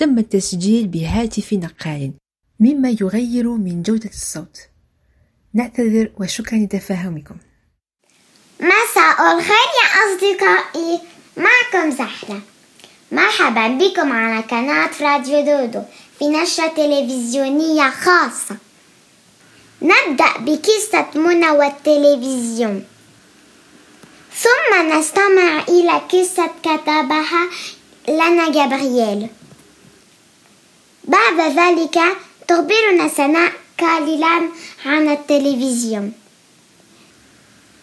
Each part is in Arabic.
تم التسجيل بهاتف نقال مما يغير من جودة الصوت. نعتذر وشكرا لتفاهمكم. مساء الخير يا أصدقائي. معكم زحلة مرحبا بكم على قناة راديو دودو في نشرة تلفزيونية خاصة. نبدأ بقصة منى والتلفزيون. ثم نستمع إلى قصة كتبها لنا جابرييل. بعد ذلك تخبرنا سناء قليلا عن التلفزيون.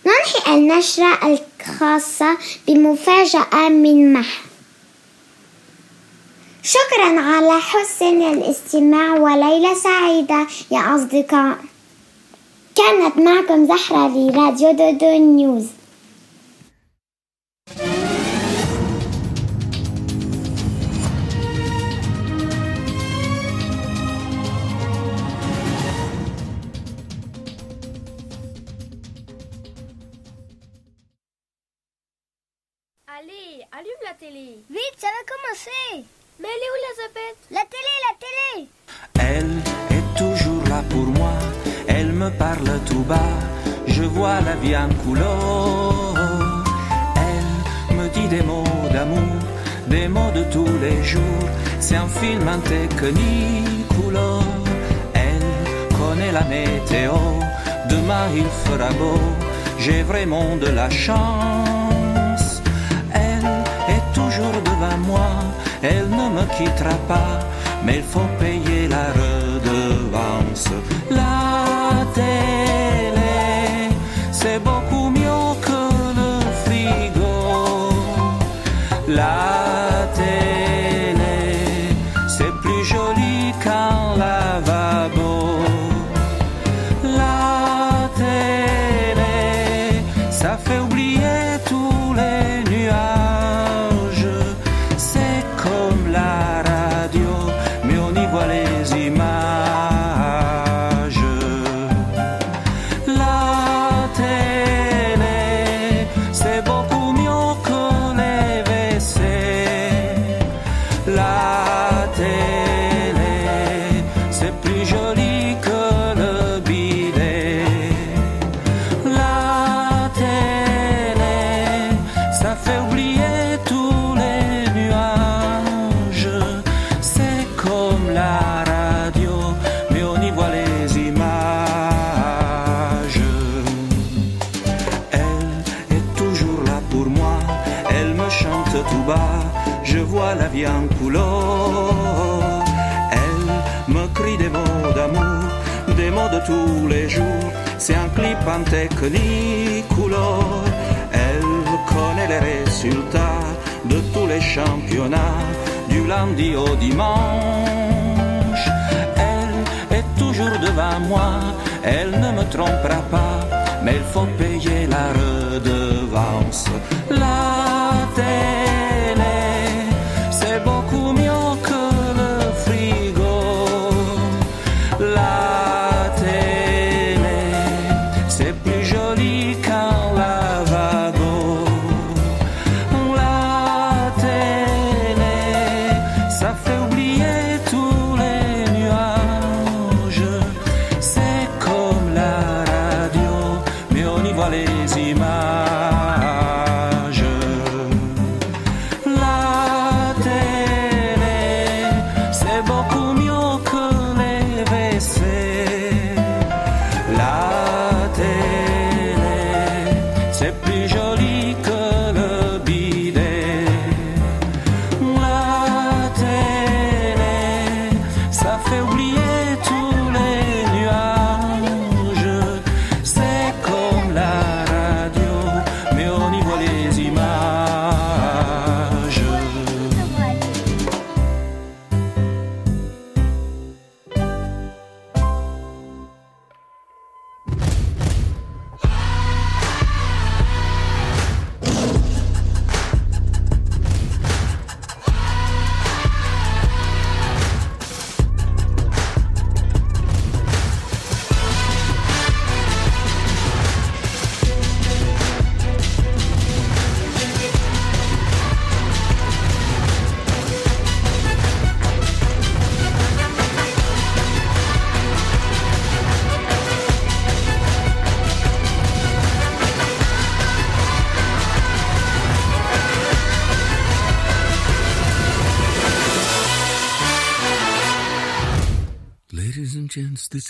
ننهي النشرة الخاصة بمفاجأة من مح. شكرا على حسن الاستماع وليلة سعيدة. يا أصدقاء كانت معكم زحرة لراديو دودو نيوز. Télé. Vite, ça va commencer. Mais elle est où Elisabeth? La télé, la télé. Elle est toujours là pour moi. Elle me parle tout bas. Je vois la vie en couleur. Elle me dit des mots d'amour, des mots de tous les jours. C'est un film en technique couleur. Elle connaît la météo. Demain il fera beau. J'ai vraiment de la chance. Devant moi. Elle ne me quittera pas. Mais il faut payer la redevance. La télé, c'est beaucoup mieux que le frigo. La Elle connaît les résultats de tous les championnats, du lundi au dimanche. Elle est toujours devant moi, elle ne me trompera pas, mais il faut payer la redevance. La télé,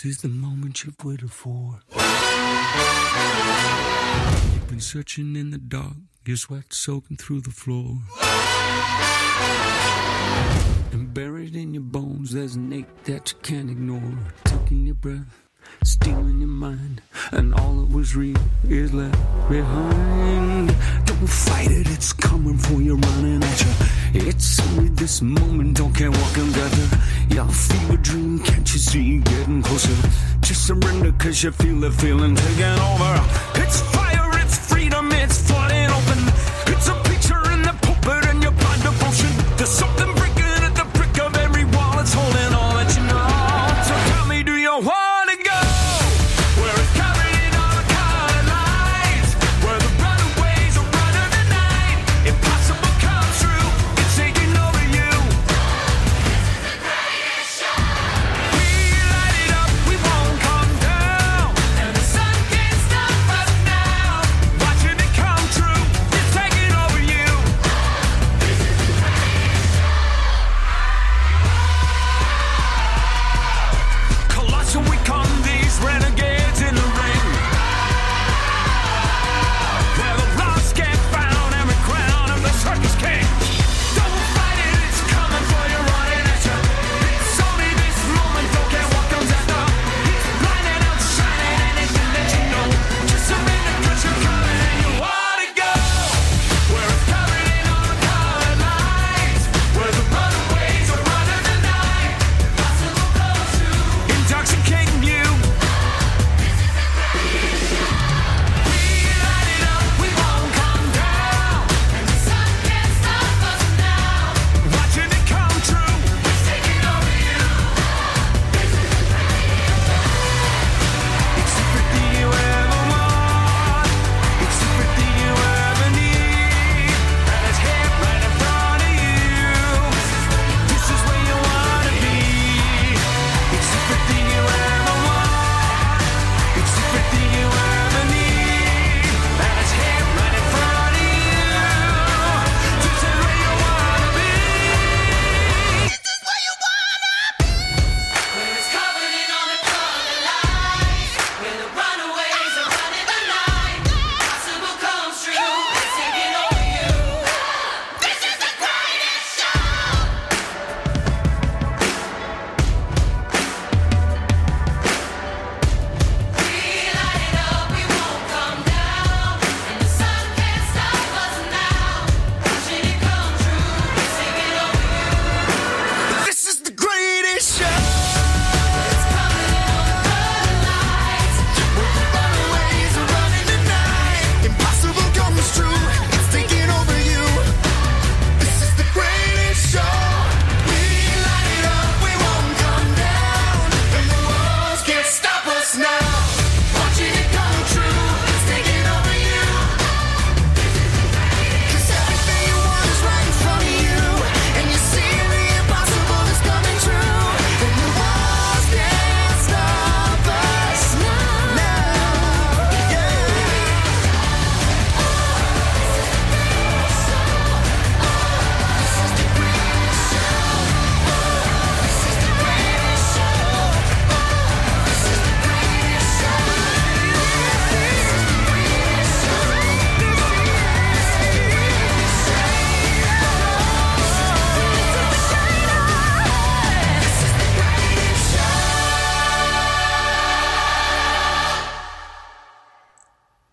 This is the moment you've waited for. You've been searching in the dark, your sweat soaking through the floor. And buried in your bones, there's an ache that you can't ignore. Taking your breath, stealing your mind, and all that was real is left behind. Don't fight it, it's coming for you, running at you. It's only this moment, don't care what can gather. Your fever dream see you getting closer. Just surrender cause you feel the feeling taking over.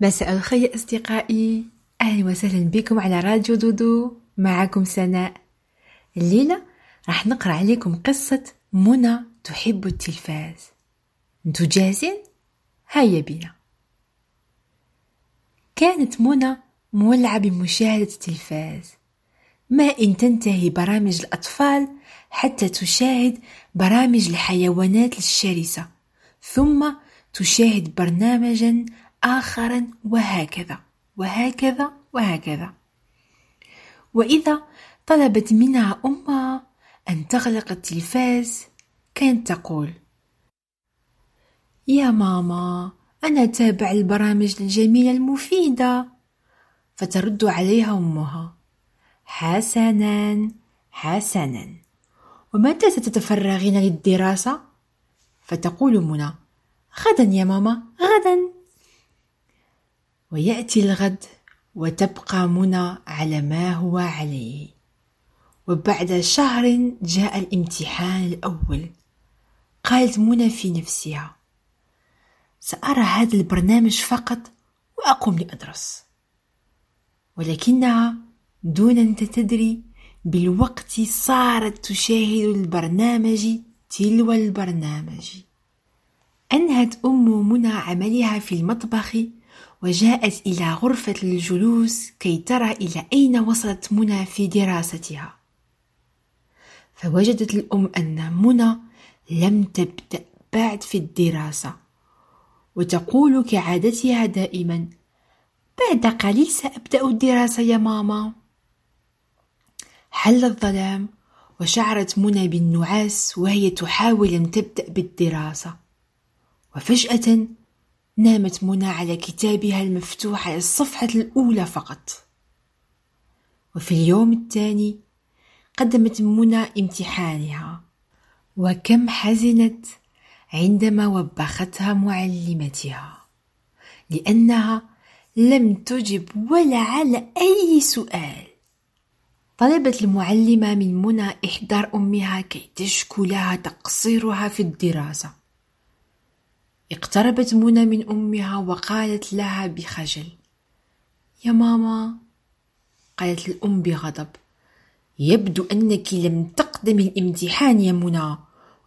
مساء الخير أصدقائي. أهلا وسهلا بكم على راديو دودو. معكم سناء. الليلة راح نقرأ عليكم قصة منى تحب التلفاز. أنتو جاهزين؟ هيا بنا كانت منى مولعة بمشاهدة التلفاز. ما إن تنتهي برامج الأطفال حتى تشاهد برامج الحيوانات الشرسة. ثم تشاهد برنامجا آخرا وهكذا وهكذا وهكذا. وإذا طلبت منها أمها أن تغلق التلفاز كانت تقول يا ماما أنا أتابع البرامج الجميلة المفيدة. فترد عليها أمها حسنا حسنا. ومتى ستتفرغين للدراسة؟ فتقول منى غدا يا ماما غدا. ويأتي الغد وتبقى منى على ما هو عليه. وبعد شهر جاء الامتحان الأول. قالت منى في نفسها سأرى هذا البرنامج فقط وأقوم لأدرس. ولكنها دون أن تدري بالوقت صارت تشاهد البرنامج تلو البرنامج. أنهت أم منى عملها في المطبخ وجاءت إلى غرفة الجلوس كي ترى إلى أين وصلت منى في دراستها. فوجدت الأم أن منى لم تبدأ بعد في الدراسة وتقول كعادتها دائما بعد قليل سأبدأ الدراسة يا ماما. حل الظلام وشعرت منى بالنعاس وهي تحاول أن تبدأ بالدراسة وفجأة نامت منى على كتابها المفتوح على الصفحة الأولى فقط. وفي اليوم الثاني قدمت منى امتحانها. وكم حزنت عندما وبختها معلمتها. لأنها لم تجب ولا على أي سؤال. طلبت المعلمة من منى إحضار أمها كي تشكو لها تقصيرها في الدراسة. اقتربت منى من أمها وقالت لها بخجل. يا ماما؟ قالت الأم بغضب. يبدو أنك لم تقدم الامتحان يا منى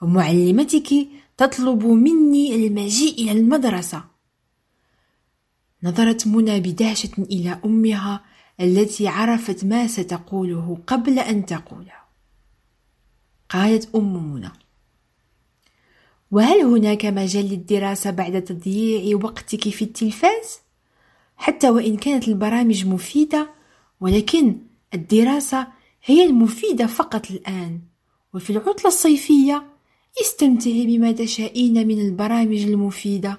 ومعلمتك تطلب مني المجيء إلى المدرسة. نظرت منى بدهشة إلى أمها التي عرفت ما ستقوله قبل أن تقوله. قالت أم منى وهل هناك مجال للدراسة بعد تضييع وقتك في التلفاز؟ حتى وإن كانت البرامج مفيدة ولكن الدراسة هي المفيدة فقط الآن. وفي العطلة الصيفية استمتعي بما تشائين من البرامج المفيدة.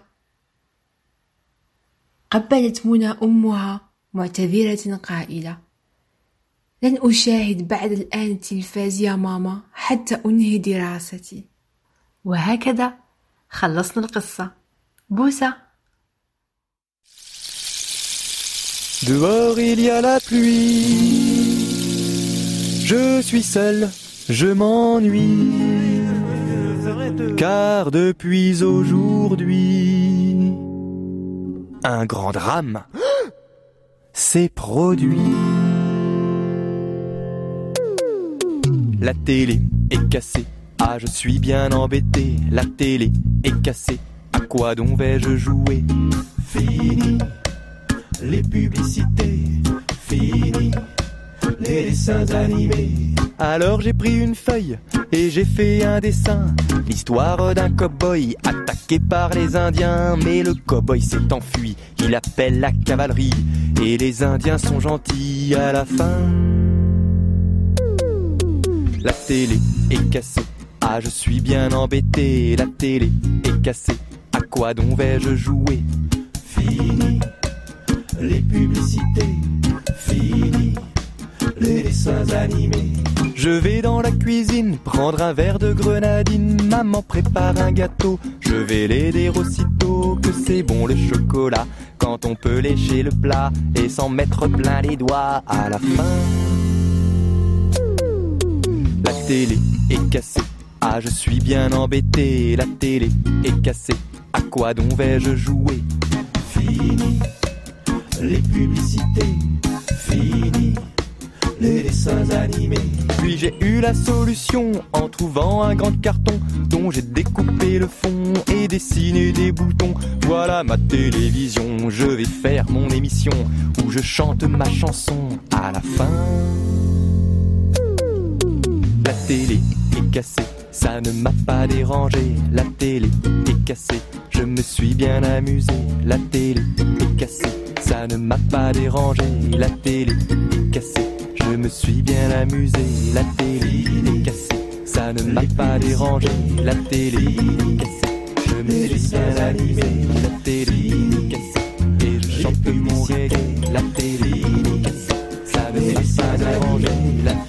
قبلت منى أمها معتذرة قائلة لن أشاهد بعد الآن التلفاز يا ماما حتى أنهي دراستي. وهكذا خلصنا القصة بوسة Dehors il y a la pluie, je suis seul, je m'ennuie, car depuis aujourd'hui, un grand drame s'est produit. La télé est cassée, ah je suis bien embêté, la télé est cassée, à quoi donc vais-je jouer? Fini les publicités, fini les dessins animés. Alors j'ai pris une feuille et j'ai fait un dessin, l'histoire d'un cow-boy attaqué par les Indiens. Mais le cow-boy s'est enfui, il appelle la cavalerie. Et les Indiens sont gentils à la fin. La télé est cassée, ah je suis bien embêté, la télé est cassée, à quoi donc vais-je jouer? Fini les publicités, fini les dessins animés. Je vais dans la cuisine prendre un verre de grenadine. Maman prépare un gâteau, je vais l'aider aussitôt que c'est bon le chocolat. Quand on peut lécher le plat et s'en mettre plein les doigts à la fin. La télé est cassée, ah je suis bien embêté. La télé est cassée, à quoi donc vais-je jouer? Fini les publicités, fini les dessins animés. Puis j'ai eu la solution en trouvant un grand carton dont j'ai découpé le fond et dessiné des boutons. Voilà ma télévision, je vais faire mon émission où je chante ma chanson à la fin. La télé est cassée, ça ne m'a pas dérangé. La télé est cassée, je me suis bien amusé. La télé est cassée ça ne m'a pas dérangé. La télé est cassée, je me suis bien amusé. La télé est cassée, ça ne m'a pas dérangé. La télé est cassée, je me suis bien amusé. La télé est cassée, et je chante mon reggae. La télé est cassée, ça ne m'a pas dérangé. La télé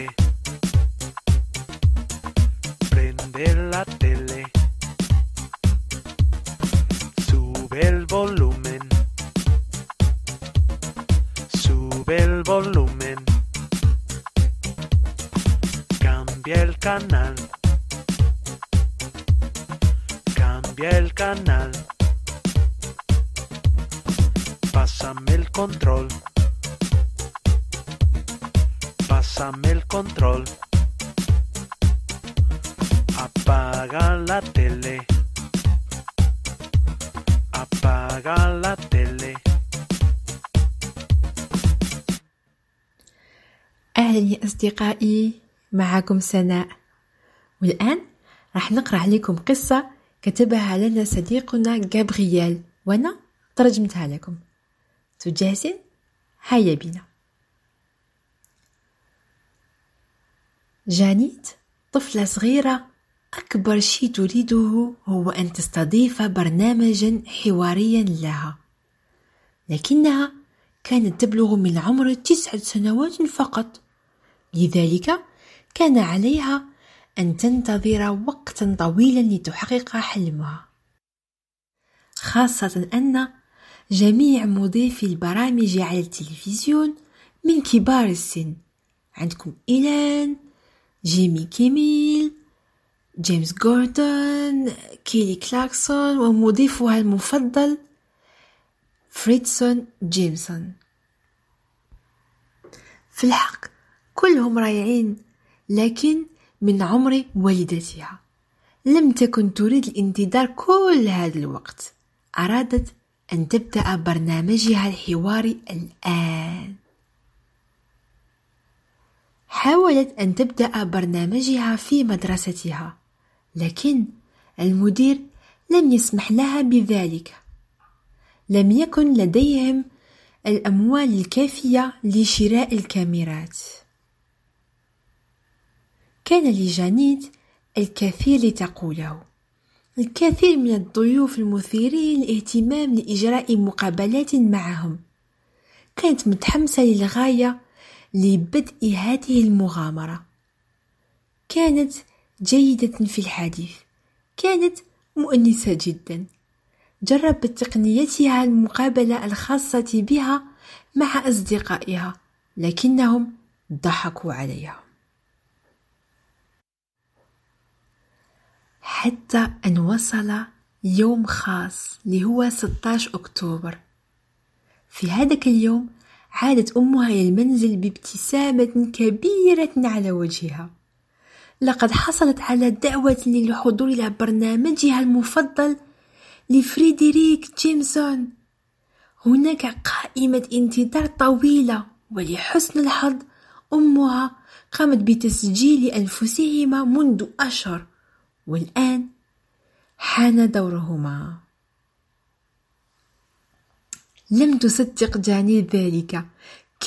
معكم سناء. والآن راح نقرأ عليكم قصة كتبها لنا صديقنا جابرييل. وأنا ترجمتها لكم. تجاهزين؟ هيا بنا جانيت طفلة صغيرة أكبر شيء تريده هو أن تستضيف برنامجا حواريا لها. لكنها كانت تبلغ من عمر تسعة سنوات فقط. لذلك كان عليها أن تنتظر وقتا طويلا لتحقق حلمها. خاصة أن جميع مضيفي البرامج على التلفزيون من كبار السن عندكم إيلان جيمي كيميل جيمس جوردون كيلي كلاكسون ومضيفها المفضل فريدسون جيمسون. في الحق كلهم رائعين لكن من عمر والدتها. لم تكن تريد الانتظار كل هذا الوقت. أرادت أن تبدأ برنامجها الحواري الآن. حاولت أن تبدأ برنامجها في مدرستها لكن المدير لم يسمح لها بذلك. لم يكن لديهم الأموال الكافية لشراء الكاميرات. كان لجانيت الكثير لتقوله. الكثير من الضيوف المثيرين للاهتمام لإجراء مقابلات معهم. كانت متحمسة للغاية لبدء هذه المغامرة. كانت جيدة في الحديث. كانت مؤنسة جدا. جربت تقنيتها المقابلة الخاصة بها مع أصدقائها لكنهم ضحكوا عليها. حتى أن وصل يوم خاص اللي هو 16 أكتوبر. في هذاك اليوم عادت أمها إلى المنزل بابتسامة كبيرة على وجهها. لقد حصلت على دعوة للحضور إلى برنامجها المفضل لفريدريك جيمسون. هناك قائمة انتظار طويلة ولحسن الحظ أمها قامت بتسجيل أنفسهما منذ أشهر. والآن حان دورهما. لم تصدق جاني ذلك.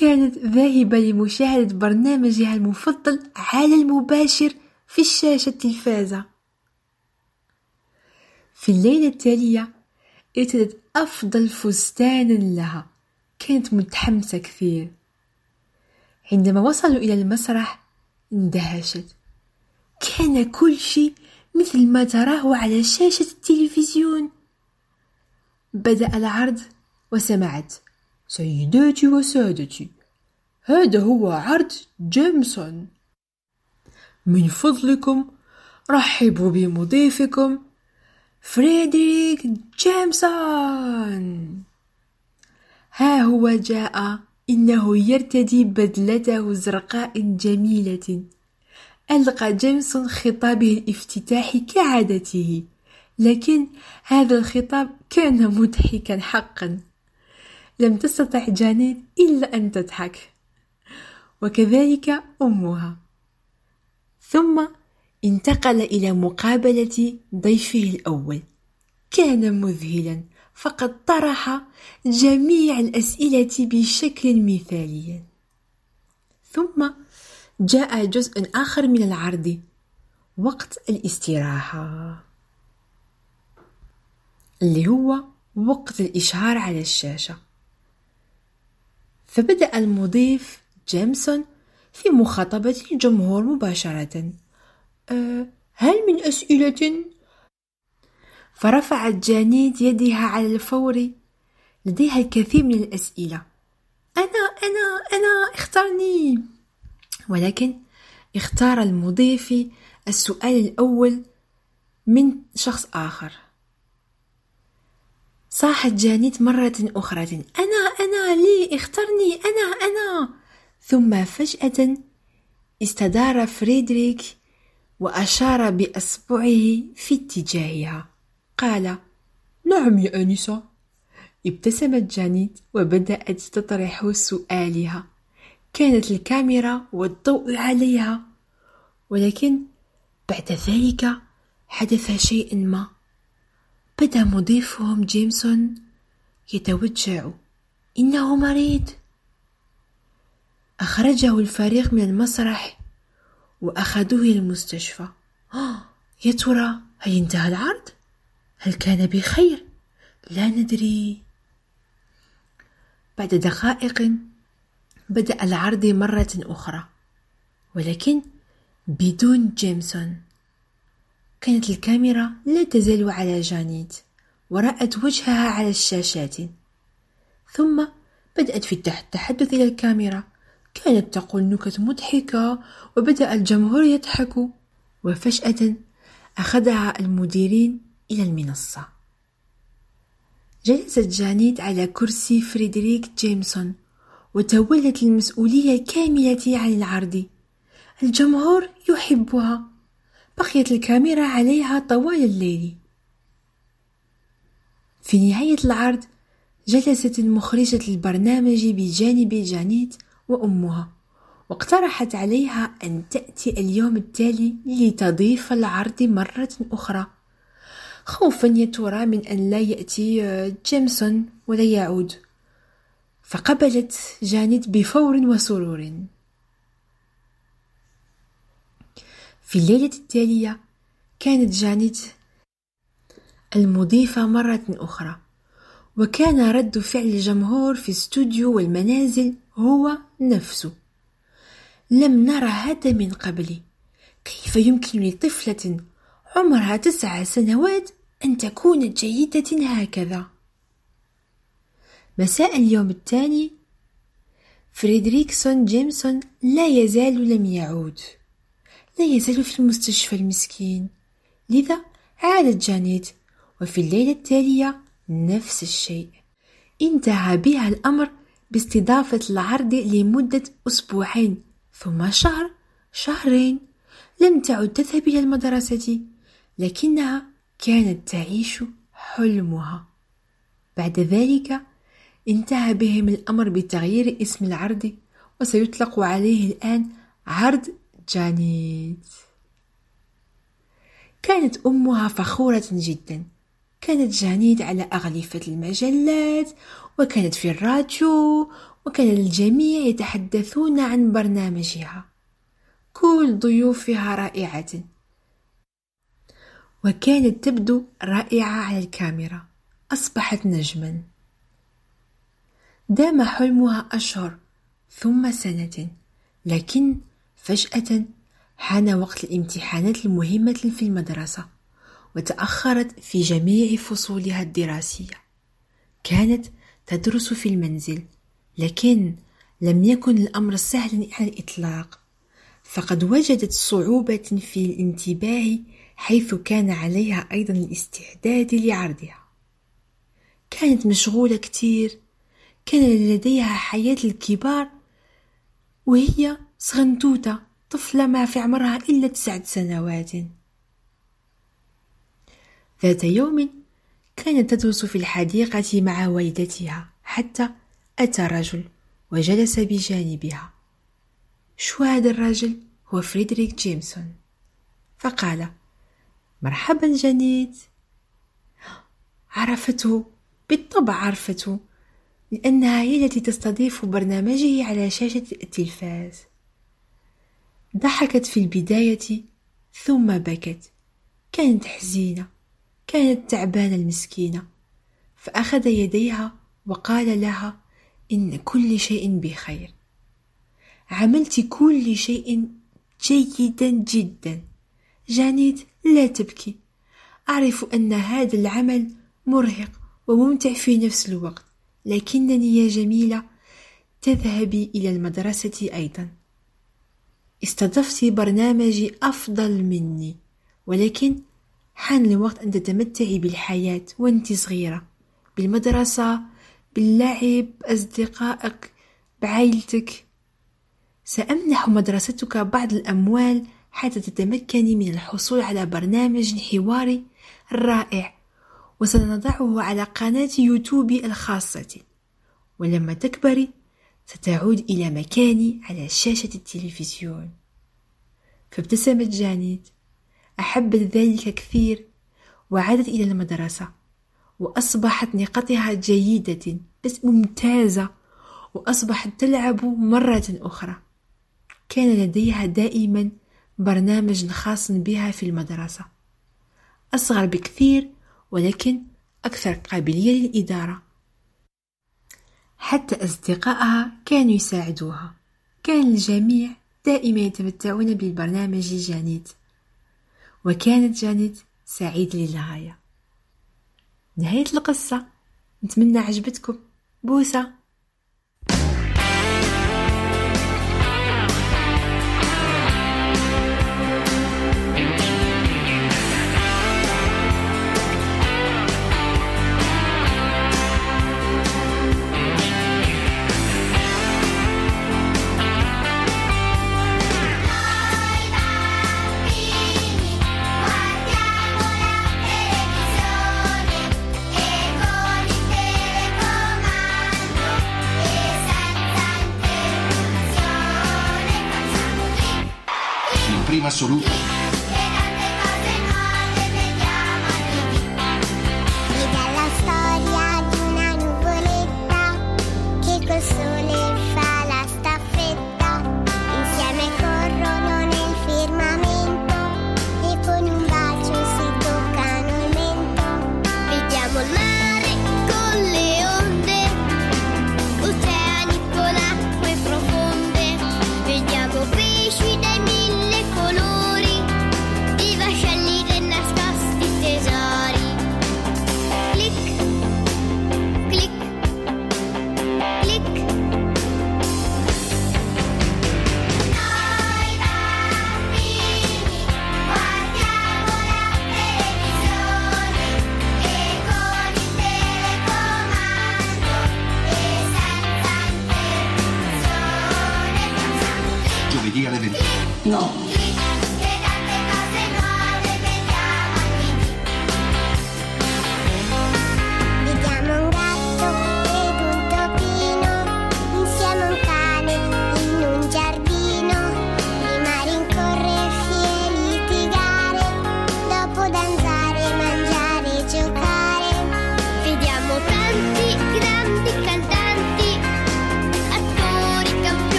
كانت ذاهبة لمشاهدة برنامجها المفضل على المباشر في الشاشة التلفازة في الليلة التالية ارتدت أفضل فستان لها. كانت متحمسة كثير. عندما وصلوا إلى المسرح اندهشت. كان كل شيء مثل ما تراه على شاشة التلفزيون. بدأ العرض وسمعت سيداتي وسادتي هذا هو عرض جيمسون. من فضلكم رحبوا بمضيفكم فريدريك جيمسون. ها هو جاء إنه يرتدي بدلته الزرقاء جميلة. ألقى جيمسون خطابه الافتتاحي كعادته لكن هذا الخطاب كان مضحكا حقا. لم تستطع جانيت إلا أن تضحك. وكذلك أمها. ثم انتقل إلى مقابلة ضيفه الأول. كان مذهلا فقد طرح جميع الأسئلة بشكل مثالي. ثم جاء جزء آخر من العرض. وقت الاستراحة. اللي هو وقت الإشهار على الشاشة. فبدأ المضيف جيمسون في مخاطبة الجمهور مباشرة. أه هل من أسئلة؟ فرفعت جانيت يدها على الفور. لديها الكثير من الأسئلة. أنا أنا أنا اخترني. ولكن اختار المضيف السؤال الأول من شخص آخر. صاحت جانيت مرة أخرى أنا أنا لي اخترني أنا أنا. ثم فجأة استدار فريدريك وأشار بأصبعه في اتجاهها. قال نعم يا آنسة ابتسمت جانيت وبدأت تطرح سؤالها. كانت الكاميرا والضوء عليها ولكن بعد ذلك حدث شيء ما. بدأ مضيفهم جيمسون يتوجع. إنه مريض. أخرجه الفريق من المسرح وأخذوه إلى المستشفى آه يا ترى هل انتهى العرض؟ هل كان بخير؟ لا ندري. بعد دقائق بدأ العرض مرة أخرى. ولكن بدون جيمسون. كانت الكاميرا لا تزال على جانيت ورأت وجهها على الشاشات. ثم بدأت في التحدث إلى الكاميرا. كانت تقول نكت مضحكة وبدأ الجمهور يضحك. وفجأة أخذها المديرين إلى المنصة. جلست جانيت على كرسي فريدريك جيمسون. وتولت المسؤولية الكاملة عن العرض. الجمهور يحبها. بقيت الكاميرا عليها طوال الليل. في نهاية العرض جلست مخرجة البرنامج بجانب جانيت وأمها واقترحت عليها أن تأتي اليوم التالي لتضيف العرض مرة أخرى. خوفا يا ترى من أن لا يأتي آه، جيمسون ولا يعود. فقبلت جانيت بفور وسرور. في الليلة التالية كانت جانيت المضيفة مرة أخرى وكان رد فعل الجمهور في استوديو والمنازل هو نفسه. لم نرى هذا من قبل. كيف يمكن لطفلة عمرها تسع سنوات أن تكون جيدة هكذا؟ مساء اليوم الثاني. فريدريكسون جيمسون لا يزال لم يعود. لا يزال في المستشفى المسكين. لذا عادت جانيت وفي الليلة التالية نفس الشيء. انتهى بها الأمر باستضافة العرض لمدة أسبوعين ثم شهر شهرين. لم تعد تذهب إلى المدرسة لكنها كانت تعيش حلمها. بعد ذلك انتهى بهم الأمر بتغيير اسم العرض وسيطلق عليه الآن عرض جانيت. كانت أمها فخورة جدا. كانت جانيت على أغلفة المجلات وكانت في الراديو وكان الجميع يتحدثون عن برنامجها. كل ضيوفها رائعة. وكانت تبدو رائعة على الكاميرا. أصبحت نجما. دام حلمها أشهر ثم سنة لكن فجأة حان وقت الامتحانات المهمة في المدرسة وتأخرت في جميع فصولها الدراسية. كانت تدرس في المنزل لكن لم يكن الأمر سهلا على الإطلاق فقد وجدت صعوبة في الانتباه حيث كان عليها أيضا الاستعداد لعرضها. كانت مشغولة كتير كان لديها حياة الكبار وهي صغنطوطة طفلة ما في عمرها إلا تسعة سنوات. ذات يوم كانت تدرس في الحديقة مع والدتها حتى أتى رجل وجلس بجانبها. شو هذا الرجل؟ هو فريدريك جيمسون. فقال مرحبا جانيت عرفته بالطبع عرفته. لأنها هي التي تستضيف برنامجه على شاشة التلفاز. ضحكت في البداية ثم بكت. كانت حزينة كانت تعبانة المسكينة. فأخذ يديها وقال لها إن كل شيء بخير. عملت كل شيء جيدا جدا. جانيت لا تبكي. أعرف أن هذا العمل مرهق وممتع في نفس الوقت. لكنني يا جميلة تذهبي إلى المدرسة أيضا. استضفت برنامجي أفضل مني ولكن حان الوقت أن تتمتعي بالحياة وأنت صغيرة بالمدرسة باللعب أصدقائك بعائلتك. سأمنح مدرستك بعض الأموال حتى تتمكني من الحصول على برنامج حواري رائع. وسنضعه على قناة يوتيوب الخاصة. ولما تكبري ستعود إلى مكاني على شاشة التلفزيون. فابتسمت جانيت أحبت ذلك كثير وعادت إلى المدرسة. وأصبحت نقاطها جيدة بس ممتازة. وأصبحت تلعب مرة أخرى. كان لديها دائما برنامج خاص بها في المدرسة. أصغر بكثير ولكن أكثر قابلية للإدارة. حتى أصدقائها كانوا يساعدوها. كان الجميع دائما يتمتعون بالبرنامج جانيت وكانت جانيت سعيدة للغاية. نهاية القصة. نتمنى عجبتكم. بوسة. absoluto.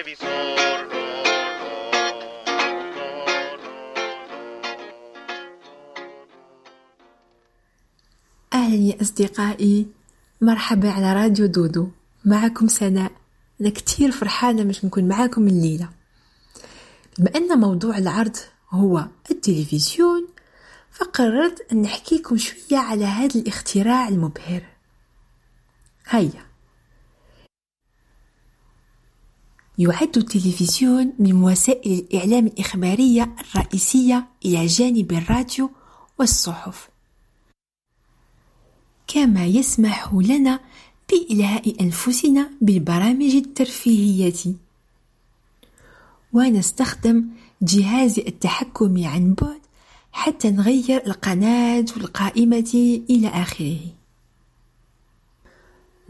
Televisor. أهلا يا أصدقائي مرحبا على راديو دودو. معكم سناء. أنا كتير فرحانة باش نكون معاكم الليلة. بما أن موضوع العرض هو التلفزيون فقررت أن نحكيكم شوية على هذا الاختراع المبهر. هيا. يعد التلفزيون من وسائل الإعلام الإخبارية الرئيسية إلى جانب الراديو والصحف. كما يسمح لنا بإلهاء أنفسنا بالبرامج الترفيهية. ونستخدم جهاز التحكم عن بعد حتى نغير القناة والقائمة إلى آخره.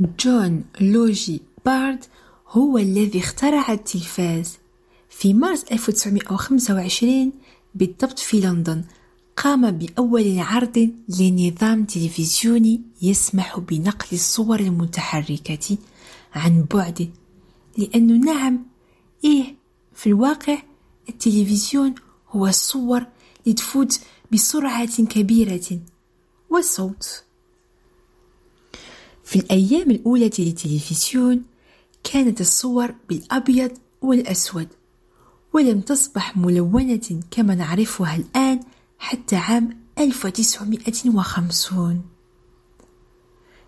جون لوجي بارد هو الذي اخترع التلفاز. في مارس 1925 بالضبط في لندن قام بأول عرض لنظام تلفزيوني يسمح بنقل الصور المتحركة عن بعد. لأنه نعم إيه في الواقع التلفزيون هو الصور لتفوت بسرعة كبيرة. والصوت؟ في الأيام الأولى للتلفزيون كانت الصور بالأبيض والأسود ولم تصبح ملونة كما نعرفها الآن حتى عام 1950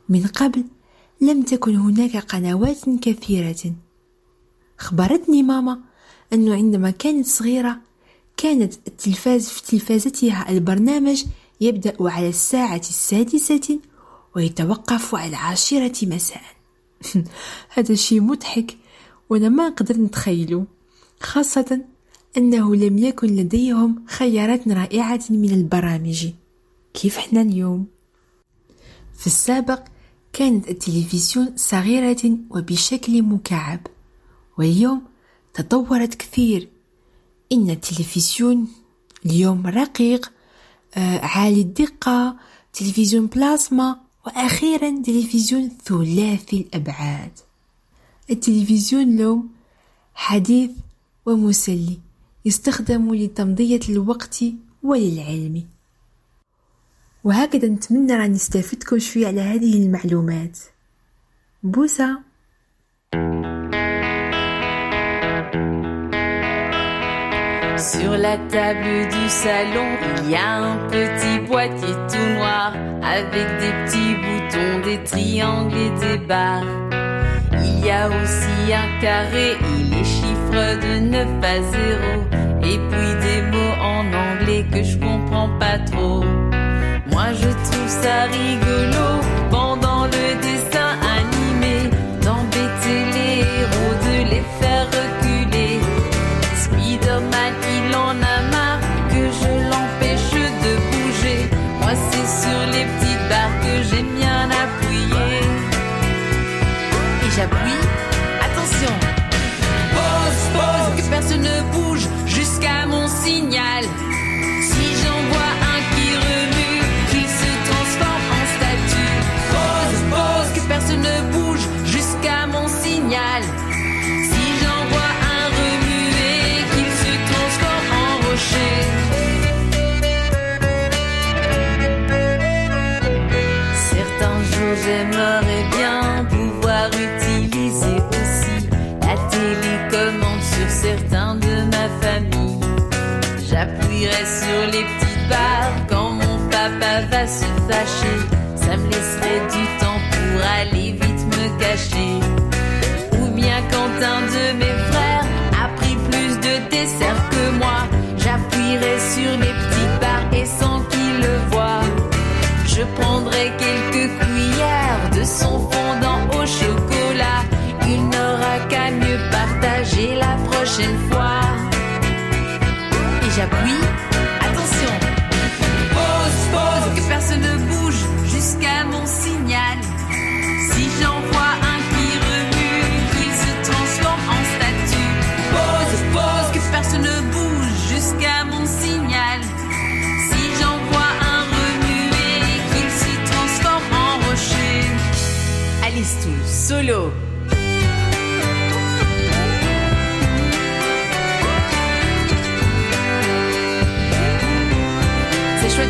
من قبل لم تكن هناك قنوات كثيرة. أخبرتني ماما أنه عندما كانت صغيرة كانت التلفاز في تلفازتها البرنامج يبدأ على الساعة السادسة ويتوقف على العاشرة مساء. هذا شيء مضحك وأنا ما قدرت نتخيله خاصة أنه لم يكن لديهم خيارات رائعة من البرامج. كيف إحنا اليوم؟ في السابق كانت التلفزيون صغيرة وبشكل مكعب واليوم تطورت كثير. إن التلفزيون اليوم رقيق آه عالي الدقة تلفزيون بلازما وأخيرا تلفزيون ثلاثي الأبعاد. التلفزيون اليوم حديث ومسلي يستخدم لتمضية الوقت وللعلم. وهكذا نتمنى راني استفدتكم شوية على هذه المعلومات. بوسة. Sur la table du salon, il y a un petit boîtier tout noir avec des petits boutons, des triangles et des barres. Il y a aussi un carré et les chiffres de 9 à 0 et puis des mots en anglais que je comprends pas trop. Moi je trouve ça rigolo pendant le dessin bien appuyer. Et j'appuie, Sur les petites barres quand mon papa va se fâcher.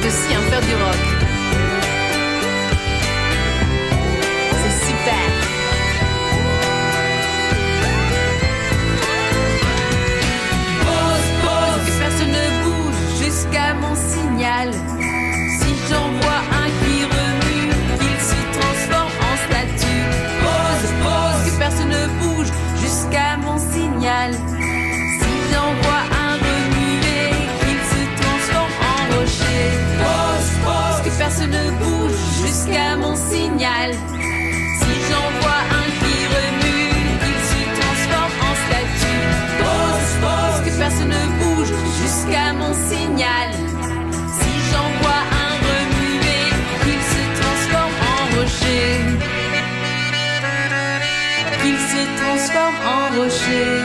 de sien faire du rock. qu'à mon signal. Si j'envoie un remué, qu'il se transforme en rocher. Qu'il se transforme en rocher.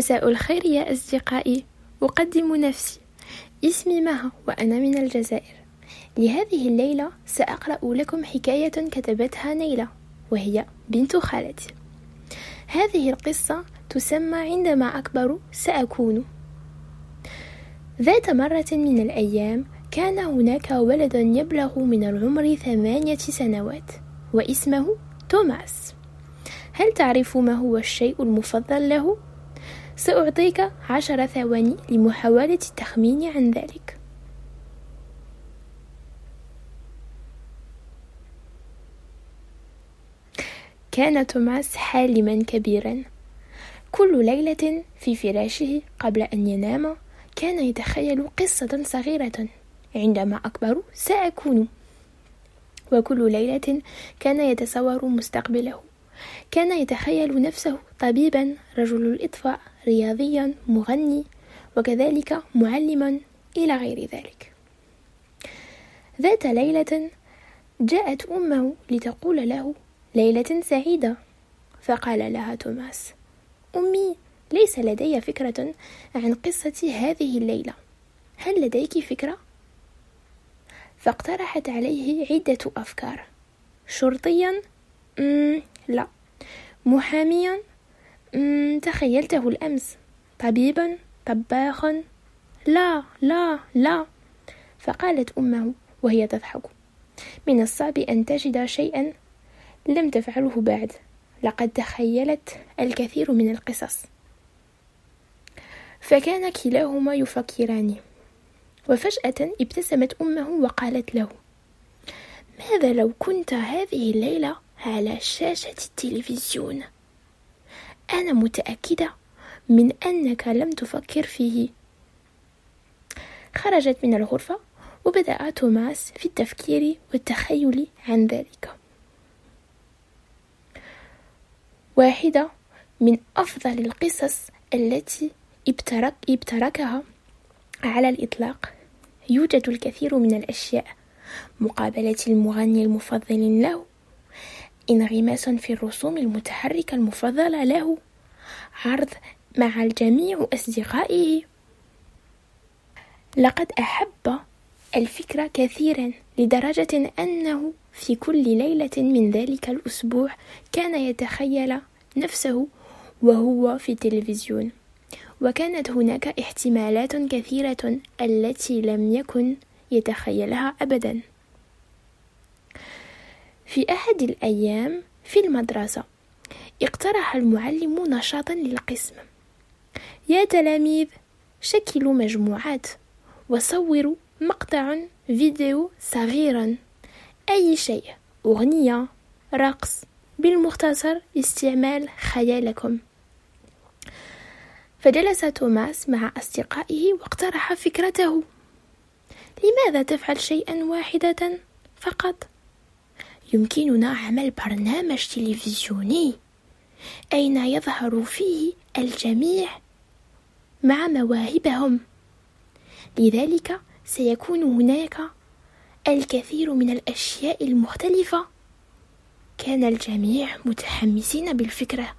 مساء الخير يا أصدقائي. أقدم نفسي. اسمي مها وأنا من الجزائر. لهذه الليلة سأقرأ لكم حكاية كتبتها نيلة وهي بنت خالتي. هذه القصة تسمى عندما أكبر سأكون. ذات مرة من الأيام كان هناك ولد يبلغ من العمر ثمانية سنوات واسمه توماس. هل تعرف ما هو الشيء المفضل له؟ سأعطيك عشر ثواني لمحاولة التخمين عن ذلك. كان توماس حالما كبيرا. كل ليلة في فراشه قبل أن ينام كان يتخيل قصة صغيرة. عندما أكبر سأكون. وكل ليلة كان يتصور مستقبله. كان يتخيل نفسه طبيبا رجل الإطفاء. رياضيا مغني وكذلك معلما إلى غير ذلك. ذات ليلة جاءت أمه لتقول له ليلة سعيدة. فقال لها توماس أمي ليس لدي فكرة عن قصة هذه الليلة. هل لديك فكرة؟ فاقترحت عليه عدة أفكار. شرطيا؟ مم لا. محاميا؟ تخيلته الأمس. طبيبا؟ طباخا؟ لا لا لا. فقالت أمه وهي تضحك. من الصعب أن تجد شيئا لم تفعله بعد. لقد تخيلت الكثير من القصص. فكان كلاهما يفكران. وفجأة ابتسمت أمه وقالت له ماذا لو كنت هذه الليلة على شاشة التلفزيون؟ أنا متأكدة من أنك لم تفكر فيه. خرجت من الغرفة وبدأ توماس في التفكير والتخيل عن ذلك. واحدة من أفضل القصص التي ابترك ابتركها على الإطلاق. يوجد الكثير من الأشياء. مقابلة المغني المفضل له انغماس في الرسوم المتحركة المفضلة له. عرض مع الجميع أصدقائه. لقد أحب الفكرة كثيرا لدرجة أنه في كل ليلة من ذلك الأسبوع كان يتخيل نفسه وهو في التلفزيون. وكانت هناك احتمالات كثيرة التي لم يكن يتخيلها أبدا. في أحد الأيام في المدرسة اقترح المعلم نشاطا للقسم. يا تلاميذ شكلوا مجموعات وصوروا مقطع فيديو صغيرا. أي شيء أغنية رقص بالمختصر استعمال خيالكم. فجلس توماس مع أصدقائه واقترح فكرته. لماذا تفعل شيئا واحدة فقط؟ يمكننا عمل برنامج تلفزيوني. أين يظهر فيه الجميع؟ مع مواهبهم. لذلك سيكون هناك الكثير من الأشياء المختلفة. كان الجميع متحمسين بالفكرة.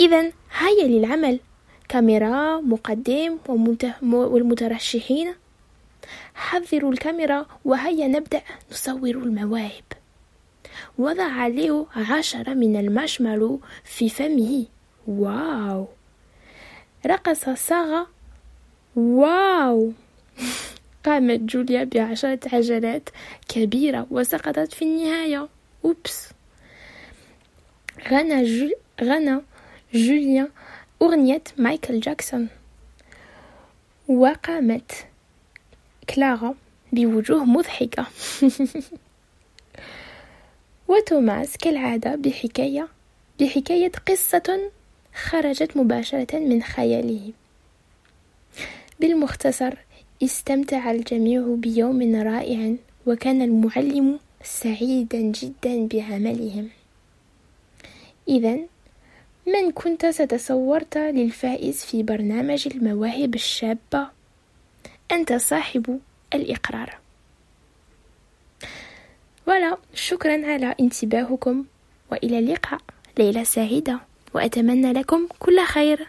إذا هيا للعمل. كاميرا مقدم والمترشحين. حضروا الكاميرا وهيا نبدأ نصور المواهب. وضع له عشرة من المارشميلو في فمه. واو! رقص صاغة واو! قامت جوليا بعشرة عجلات كبيرة وسقطت في النهاية. أوبس! غنى, جو... غنى جوليا أغنية مايكل جاكسون. وقامت كلارا بوجوه مضحكة. وتوماس كالعادة بحكاية بحكاية قصة خرجت مباشرة من خياله. بالمختصر استمتع الجميع بيوم رائع وكان المعلم سعيدا جدا بعملهم. إذا من كنت ستصورت للفائز في برنامج المواهب الشابة؟ أنت صاحب الإقرار. ولا شكرا على انتباهكم وإلى اللقاء ليلة سعيدة وأتمنى لكم كل خير.